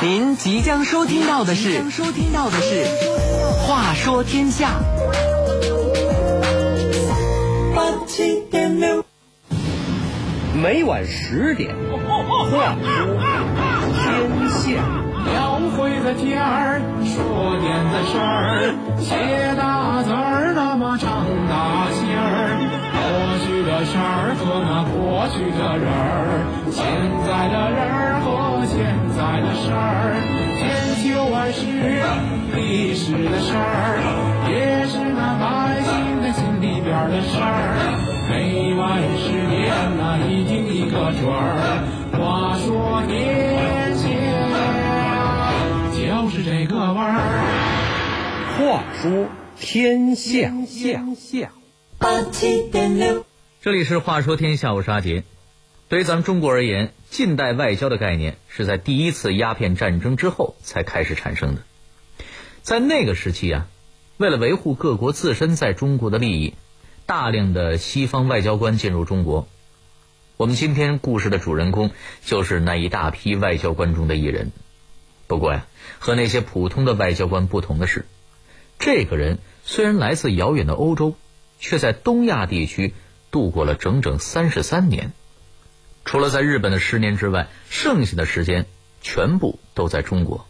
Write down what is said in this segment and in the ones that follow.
您即将收听到的是，收听到的是《话说天下》。八七点六，每晚十点，话说天下。描绘的天儿，说点的事儿，写大字儿那么长大心儿。过去的事儿和那过去的人儿，现在的人儿和现在的事儿，千秋万世历史的事儿，也是那百姓的心里边儿的事儿。每晚十点那一定一个准儿。话说天下，就是这个味儿。话说天下，下。八七点六，这里是话说天下，我是阿杰。对于咱们中国而言，近代外交的概念是在第一次鸦片战争之后才开始产生的。在那个时期啊，为了维护各国自身在中国的利益，大量的西方外交官进入中国。我们今天故事的主人公就是那一大批外交官中的一人。不过呀，和那些普通的外交官不同的是，这个人虽然来自遥远的欧洲。却在东亚地区度过了整整三十三年，除了在日本的十年之外，剩下的时间全部都在中国。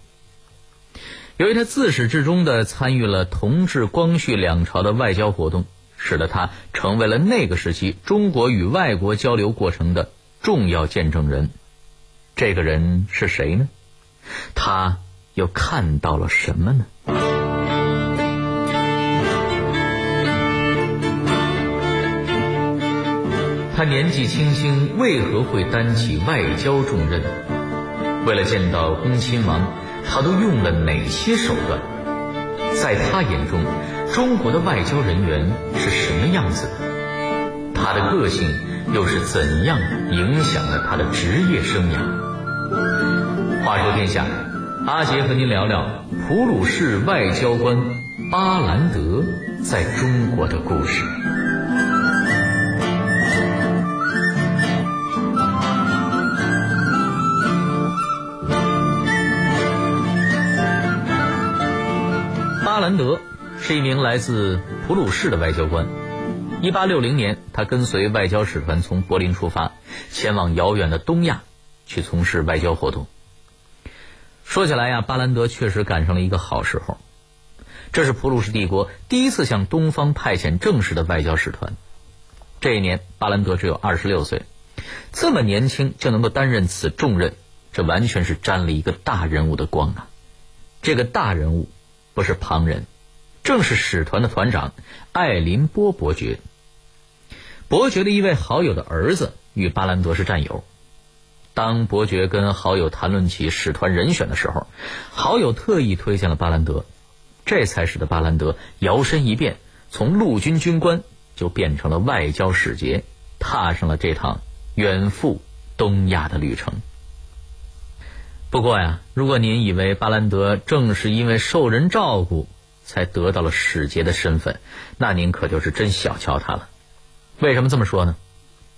由于他自始至终的参与了同治、光绪两朝的外交活动，使得他成为了那个时期中国与外国交流过程的重要见证人。这个人是谁呢？他又看到了什么呢？他年纪轻轻，为何会担起外交重任？为了见到恭亲王，他都用了哪些手段？在他眼中，中国的外交人员是什么样子的？他的个性又是怎样影响了他的职业生涯？话说天下，阿杰和您聊聊普鲁士外交官巴兰德在中国的故事。巴兰德是一名来自普鲁士的外交官。一八六零年，他跟随外交使团从柏林出发，前往遥远的东亚，去从事外交活动。说起来呀，巴兰德确实赶上了一个好时候。这是普鲁士帝国第一次向东方派遣正式的外交使团。这一年，巴兰德只有二十六岁，这么年轻就能够担任此重任，这完全是沾了一个大人物的光啊！这个大人物。不是旁人，正是使团的团长艾林波伯爵。伯爵的一位好友的儿子与巴兰德是战友。当伯爵跟好友谈论起使团人选的时候，好友特意推荐了巴兰德，这才使得巴兰德摇身一变，从陆军军官就变成了外交使节，踏上了这趟远赴东亚的旅程。不过呀，如果您以为巴兰德正是因为受人照顾才得到了使节的身份，那您可就是真小瞧他了。为什么这么说呢？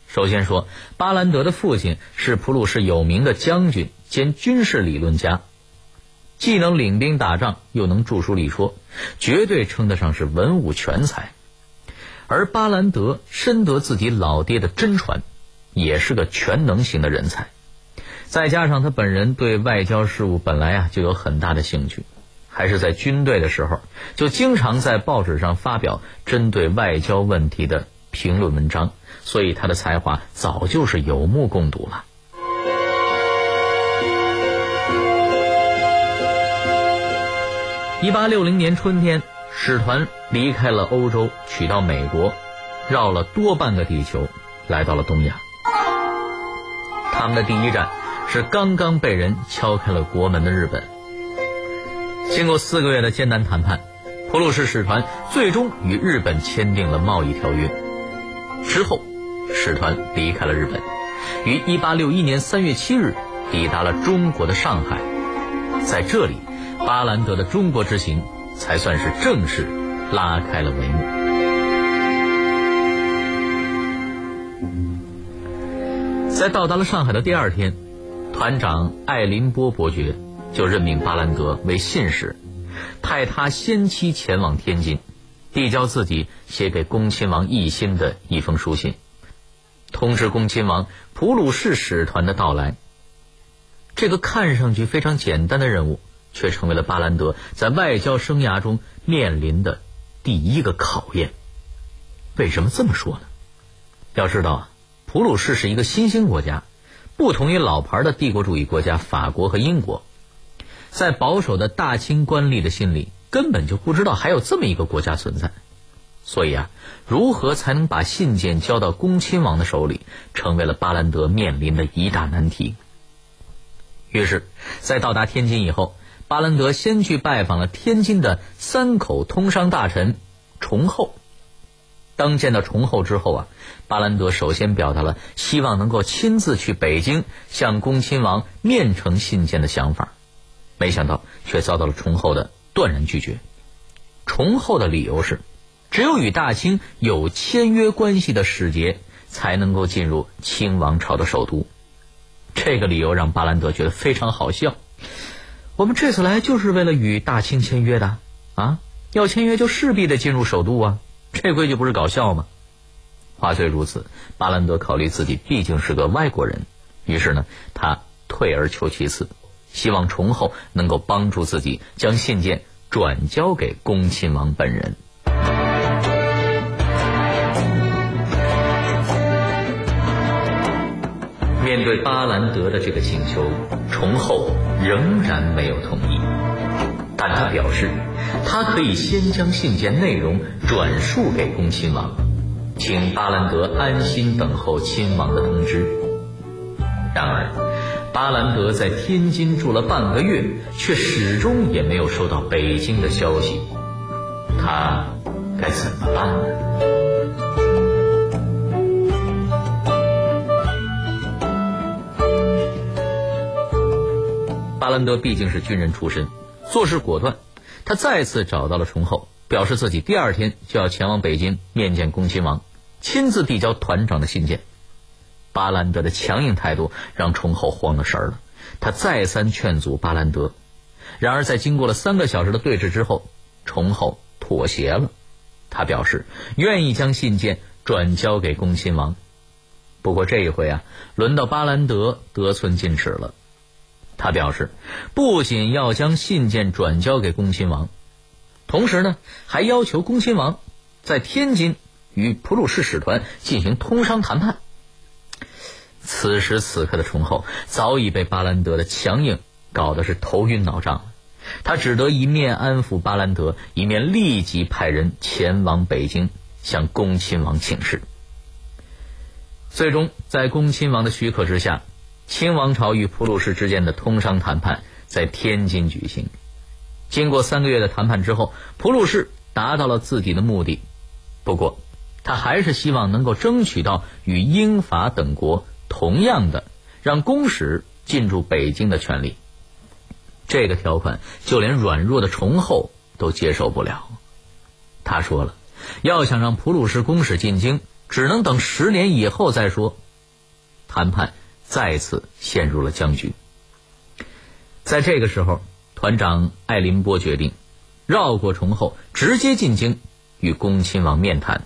首先说，巴兰德的父亲是普鲁士有名的将军兼军事理论家，既能领兵打仗，又能著书立说，绝对称得上是文武全才。而巴兰德深得自己老爹的真传，也是个全能型的人才。再加上他本人对外交事务本来啊就有很大的兴趣，还是在军队的时候就经常在报纸上发表针对外交问题的评论文章，所以他的才华早就是有目共睹了。一八六零年春天，使团离开了欧洲，取到美国，绕了多半个地球，来到了东亚。他们的第一站。是刚刚被人敲开了国门的日本。经过四个月的艰难谈判，普鲁士使团最终与日本签订了贸易条约。之后，使团离开了日本，于1861年3月7日抵达了中国的上海。在这里，巴兰德的中国之行才算是正式拉开了帷幕。在到达了上海的第二天。团长艾林波伯爵就任命巴兰德为信使，派他先期前往天津，递交自己写给恭亲王奕欣的一封书信，通知恭亲王普鲁士使团的到来。这个看上去非常简单的任务，却成为了巴兰德在外交生涯中面临的第一个考验。为什么这么说呢？要知道啊，普鲁士是一个新兴国家。不同于老牌的帝国主义国家法国和英国，在保守的大清官吏的心里，根本就不知道还有这么一个国家存在。所以啊，如何才能把信件交到恭亲王的手里，成为了巴兰德面临的一大难题。于是，在到达天津以后，巴兰德先去拜访了天津的三口通商大臣崇厚。当见到崇厚之后啊，巴兰德首先表达了希望能够亲自去北京向恭亲王面呈信件的想法，没想到却遭到了崇厚的断然拒绝。崇厚的理由是，只有与大清有签约关系的使节才能够进入清王朝的首都。这个理由让巴兰德觉得非常好笑。我们这次来就是为了与大清签约的啊，要签约就势必得进入首都啊。这规矩不是搞笑吗？话虽如此，巴兰德考虑自己毕竟是个外国人，于是呢，他退而求其次，希望崇厚能够帮助自己将信件转交给恭亲王本人。面对巴兰德的这个请求，崇厚仍然没有同意，但他表示。他可以先将信件内容转述给恭亲王，请巴兰德安心等候亲王的通知。然而，巴兰德在天津住了半个月，却始终也没有收到北京的消息。他该怎么办呢？巴兰德毕竟是军人出身，做事果断。他再次找到了崇厚，表示自己第二天就要前往北京面见恭亲王，亲自递交团长的信件。巴兰德的强硬态度让崇厚慌了神儿了，他再三劝阻巴兰德，然而在经过了三个小时的对峙之后，崇厚妥协了，他表示愿意将信件转交给恭亲王。不过这一回啊，轮到巴兰德得寸进尺了。他表示，不仅要将信件转交给恭亲王，同时呢，还要求恭亲王在天津与普鲁士使团进行通商谈判。此时此刻的崇厚早已被巴兰德的强硬搞得是头晕脑胀，他只得一面安抚巴兰德，一面立即派人前往北京向恭亲王请示。最终，在恭亲王的许可之下。清王朝与普鲁士之间的通商谈判在天津举行。经过三个月的谈判之后，普鲁士达到了自己的目的。不过，他还是希望能够争取到与英法等国同样的让公使进驻北京的权利。这个条款，就连软弱的崇厚都接受不了。他说了，要想让普鲁士公使进京，只能等十年以后再说。谈判。再次陷入了僵局。在这个时候，团长艾林波决定绕过重后，直接进京与恭亲王面谈。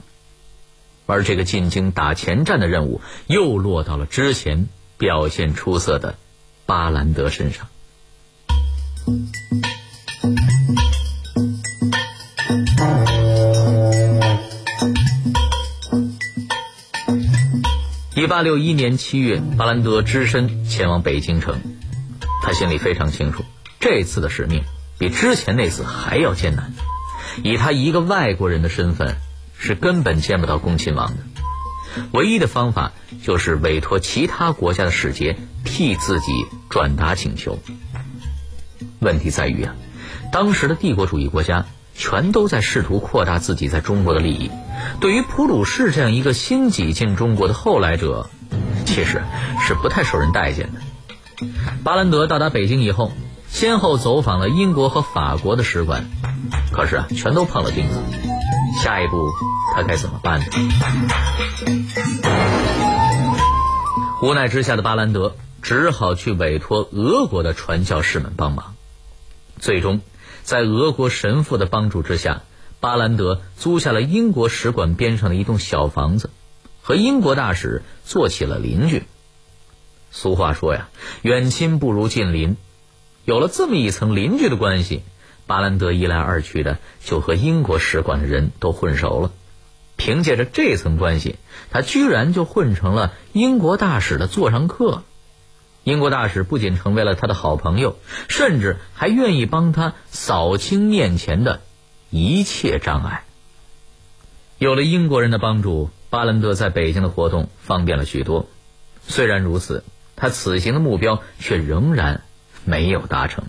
而这个进京打前站的任务，又落到了之前表现出色的巴兰德身上。一八六一年七月，巴兰德只身前往北京城。他心里非常清楚，这次的使命比之前那次还要艰难。以他一个外国人的身份，是根本见不到恭亲王的。唯一的方法就是委托其他国家的使节替自己转达请求。问题在于啊，当时的帝国主义国家全都在试图扩大自己在中国的利益。对于普鲁士这样一个新挤进中国的后来者，其实是不太受人待见的。巴兰德到达北京以后，先后走访了英国和法国的使馆，可是啊，全都碰了钉子。下一步他该怎么办呢？无奈之下的巴兰德只好去委托俄国的传教士们帮忙。最终，在俄国神父的帮助之下，巴兰德租下了英国使馆边上的一栋小房子，和英国大使做起了邻居。俗话说呀，远亲不如近邻。有了这么一层邻居的关系，巴兰德一来二去的就和英国使馆的人都混熟了。凭借着这层关系，他居然就混成了英国大使的座上客。英国大使不仅成为了他的好朋友，甚至还愿意帮他扫清面前的一切障碍。有了英国人的帮助，巴兰德在北京的活动方便了许多。虽然如此，他此行的目标却仍然没有达成。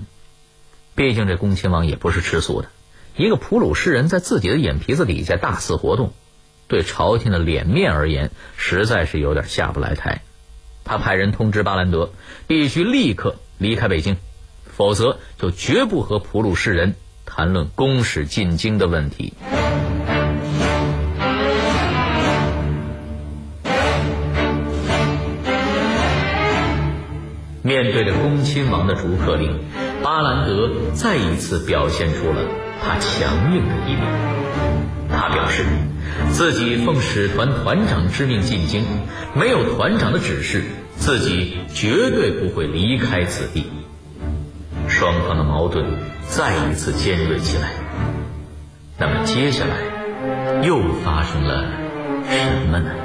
毕竟这恭亲王也不是吃素的，一个普鲁士人在自己的眼皮子底下大肆活动。对朝廷的脸面而言，实在是有点下不来台。他派人通知巴兰德，必须立刻离开北京，否则就绝不和普鲁士人谈论公使进京的问题。面对着恭亲王的逐客令，巴兰德再一次表现出了他强硬的一面。他表示。自己奉使团团长之命进京，没有团长的指示，自己绝对不会离开此地。双方的矛盾再一次尖锐起来。那么接下来又发生了什么呢？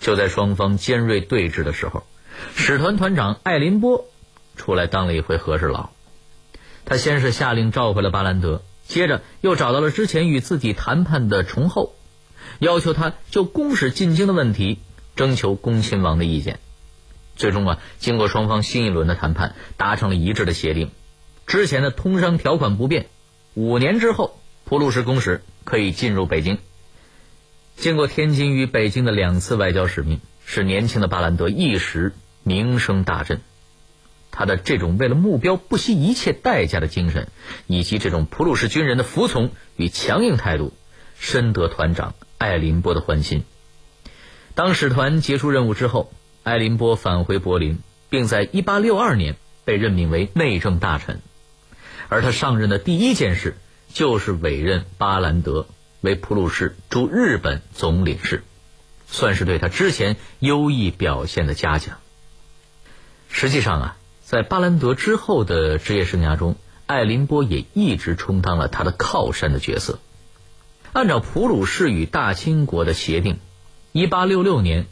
就在双方尖锐对峙的时候，使团团长艾林波出来当了一回和事佬。他先是下令召回了巴兰德，接着又找到了之前与自己谈判的崇厚，要求他就公使进京的问题征求恭亲王的意见。最终啊，经过双方新一轮的谈判，达成了一致的协定。之前的通商条款不变，五年之后，普鲁士公使可以进入北京。经过天津与北京的两次外交使命，使年轻的巴兰德一时名声大振。他的这种为了目标不惜一切代价的精神，以及这种普鲁士军人的服从与强硬态度，深得团长艾林波的欢心。当使团结束任务之后，艾林波返回柏林，并在1862年被任命为内政大臣。而他上任的第一件事，就是委任巴兰德。为普鲁士驻日本总领事，算是对他之前优异表现的嘉奖。实际上啊，在巴兰德之后的职业生涯中，艾林波也一直充当了他的靠山的角色。按照普鲁士与大清国的协定，1866年，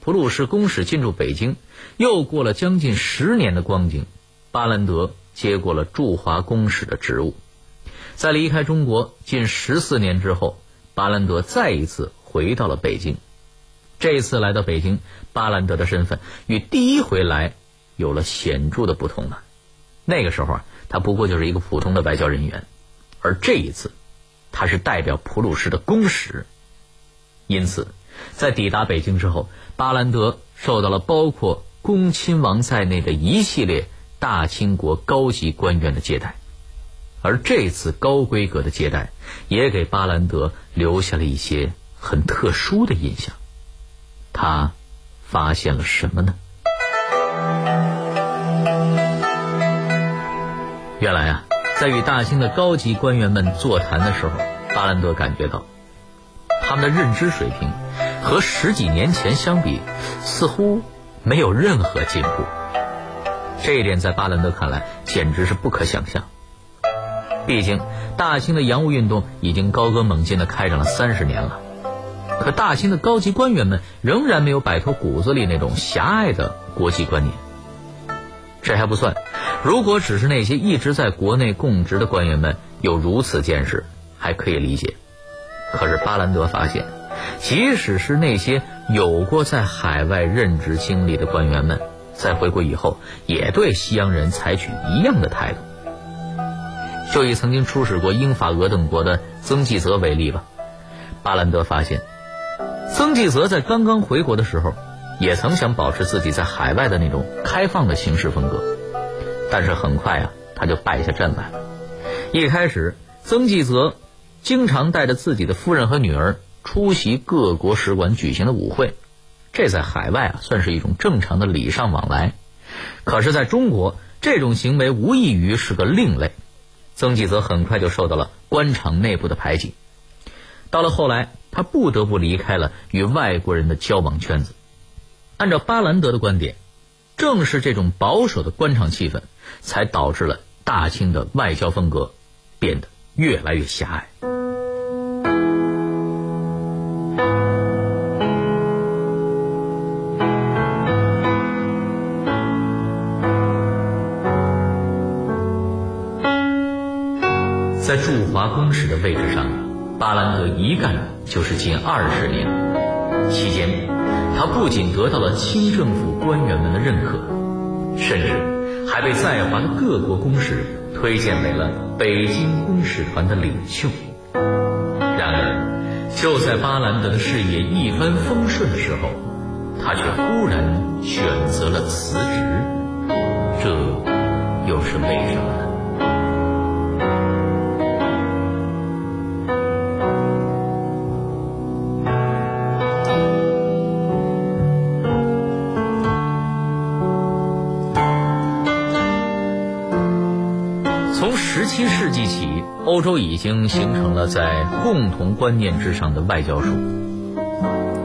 普鲁士公使进驻北京，又过了将近十年的光景，巴兰德接过了驻华公使的职务。在离开中国近十四年之后，巴兰德再一次回到了北京。这一次来到北京，巴兰德的身份与第一回来有了显著的不同了。那个时候啊，他不过就是一个普通的外交人员，而这一次，他是代表普鲁士的公使。因此，在抵达北京之后，巴兰德受到了包括恭亲王在内的一系列大清国高级官员的接待。而这次高规格的接待，也给巴兰德留下了一些很特殊的印象。他发现了什么呢？原来啊，在与大清的高级官员们座谈的时候，巴兰德感觉到，他们的认知水平和十几年前相比，似乎没有任何进步。这一点在巴兰德看来，简直是不可想象。毕竟，大清的洋务运动已经高歌猛进的开展了三十年了，可大清的高级官员们仍然没有摆脱骨子里那种狭隘的国际观念。这还不算，如果只是那些一直在国内供职的官员们有如此见识，还可以理解。可是巴兰德发现，即使是那些有过在海外任职经历的官员们，在回国以后，也对西洋人采取一样的态度。就以曾经出使过英法俄等国的曾纪泽为例吧，巴兰德发现。曾纪泽在刚刚回国的时候，也曾想保持自己在海外的那种开放的行事风格，但是很快啊，他就败下阵来了。一开始，曾纪泽经常带着自己的夫人和女儿出席各国使馆举行的舞会，这在海外啊算是一种正常的礼尚往来。可是，在中国，这种行为无异于是个另类。曾纪泽很快就受到了官场内部的排挤。到了后来。他不得不离开了与外国人的交往圈子。按照巴兰德的观点，正是这种保守的官场气氛，才导致了大清的外交风格变得越来越狭隘。公使的位置上。巴兰德一干就是近二十年，期间，他不仅得到了清政府官员们的认可，甚至还被在华的各国公使推荐为了北京公使团的领袖。然而，就在巴兰德的事业一帆风顺的时候，他却忽然选择了辞职，这又是为什么呢？七世纪起，欧洲已经形成了在共同观念之上的外交术。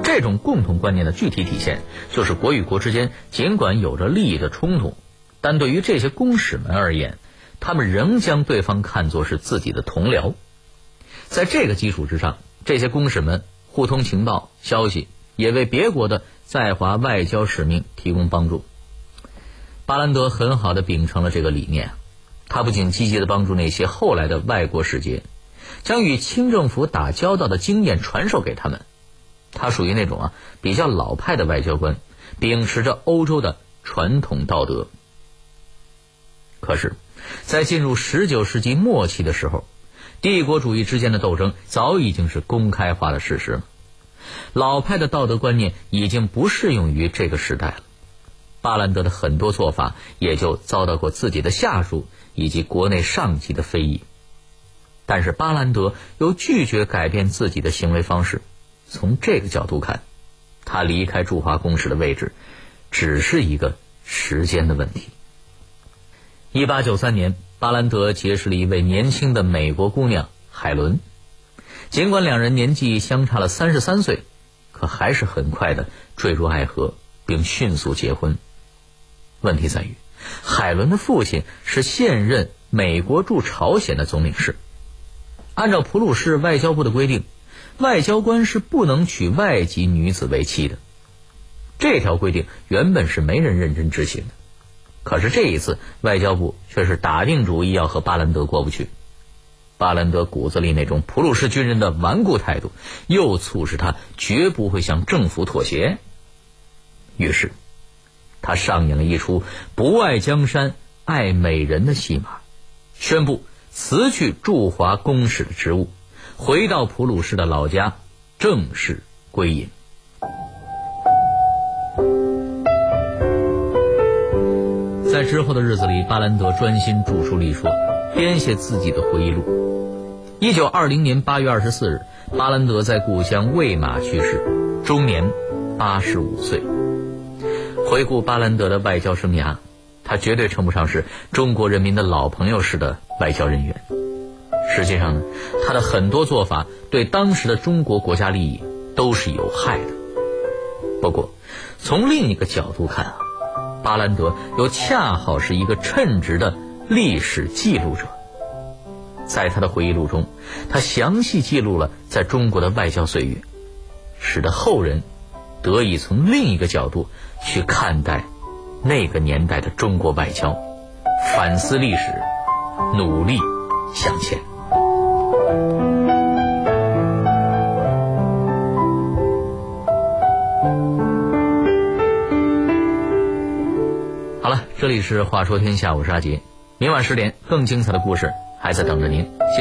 这种共同观念的具体体现，就是国与国之间尽管有着利益的冲突，但对于这些公使们而言，他们仍将对方看作是自己的同僚。在这个基础之上，这些公使们互通情报、消息，也为别国的在华外交使命提供帮助。巴兰德很好的秉承了这个理念。他不仅积极的帮助那些后来的外国使节，将与清政府打交道的经验传授给他们。他属于那种啊比较老派的外交官，秉持着欧洲的传统道德。可是，在进入十九世纪末期的时候，帝国主义之间的斗争早已经是公开化的事实了。老派的道德观念已经不适用于这个时代了。巴兰德的很多做法也就遭到过自己的下属。以及国内上级的非议，但是巴兰德又拒绝改变自己的行为方式。从这个角度看，他离开驻华公使的位置，只是一个时间的问题。一八九三年，巴兰德结识了一位年轻的美国姑娘海伦，尽管两人年纪相差了三十三岁，可还是很快的坠入爱河，并迅速结婚。问题在于。海伦的父亲是现任美国驻朝鲜的总领事。按照普鲁士外交部的规定，外交官是不能娶外籍女子为妻的。这条规定原本是没人认真执行的，可是这一次外交部却是打定主意要和巴兰德过不去。巴兰德骨子里那种普鲁士军人的顽固态度，又促使他绝不会向政府妥协。于是。他上演了一出不爱江山爱美人的戏码，宣布辞去驻华公使的职务，回到普鲁士的老家，正式归隐。在之后的日子里，巴兰德专心著书立说，编写自己的回忆录。一九二零年八月二十四日，巴兰德在故乡魏玛去世，终年八十五岁。回顾巴兰德的外交生涯，他绝对称不上是中国人民的老朋友式的外交人员。实际上呢，他的很多做法对当时的中国国家利益都是有害的。不过，从另一个角度看啊，巴兰德又恰好是一个称职的历史记录者。在他的回忆录中，他详细记录了在中国的外交岁月。使得后人得以从另一个角度去看待那个年代的中国外交，反思历史，努力向前。好了，这里是《话说天下》，我是阿杰。明晚十点，更精彩的故事还在等着您。谢谢。